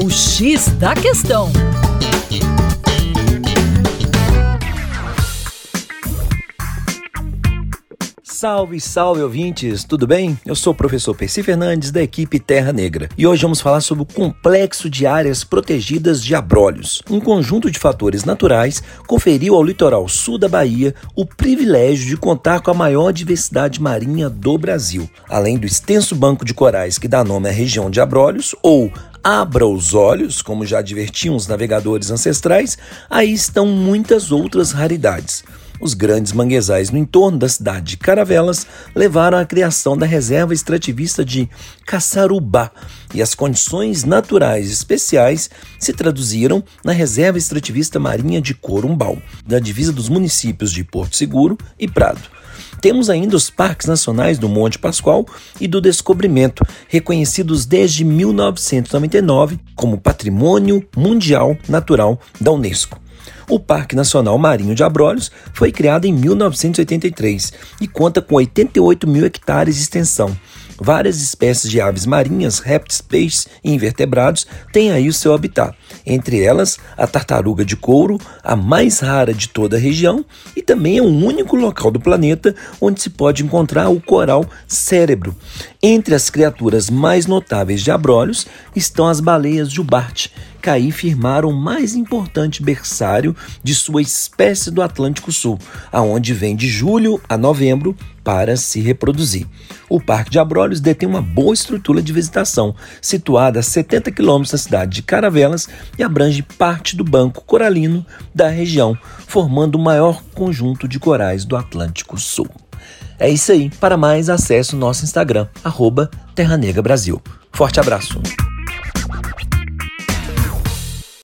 O X da Questão. Salve, salve ouvintes, tudo bem? Eu sou o professor Percy Fernandes da equipe Terra Negra e hoje vamos falar sobre o complexo de áreas protegidas de abrolhos. Um conjunto de fatores naturais conferiu ao litoral sul da Bahia o privilégio de contar com a maior diversidade marinha do Brasil. Além do extenso banco de corais que dá nome à região de abrolhos, ou abra os olhos, como já advertiam os navegadores ancestrais, aí estão muitas outras raridades. Os grandes manguezais no entorno da cidade de Caravelas levaram à criação da reserva extrativista de Caçarubá, e as condições naturais especiais se traduziram na reserva extrativista marinha de Corumbau, da divisa dos municípios de Porto Seguro e Prado. Temos ainda os parques nacionais do Monte Pascoal e do Descobrimento, reconhecidos desde 1999 como Patrimônio Mundial Natural da Unesco. O Parque Nacional Marinho de Abrolhos foi criado em 1983 e conta com 88 mil hectares de extensão. Várias espécies de aves marinhas, répteis, peixes e invertebrados têm aí o seu habitat. Entre elas, a tartaruga de couro, a mais rara de toda a região, e também é o único local do planeta onde se pode encontrar o coral cérebro. Entre as criaturas mais notáveis de Abrolhos estão as baleias jubarte, que aí firmaram o mais importante berçário de sua espécie do Atlântico Sul, aonde vem de julho a novembro para se reproduzir. O Parque de Abrolhos detém uma boa estrutura de visitação, situada a 70 quilômetros da cidade de Caravelas e abrange parte do banco coralino da região, formando o maior conjunto de corais do Atlântico Sul. É isso aí. Para mais, acesse o nosso Instagram, arroba Terra Negra Brasil. Forte abraço!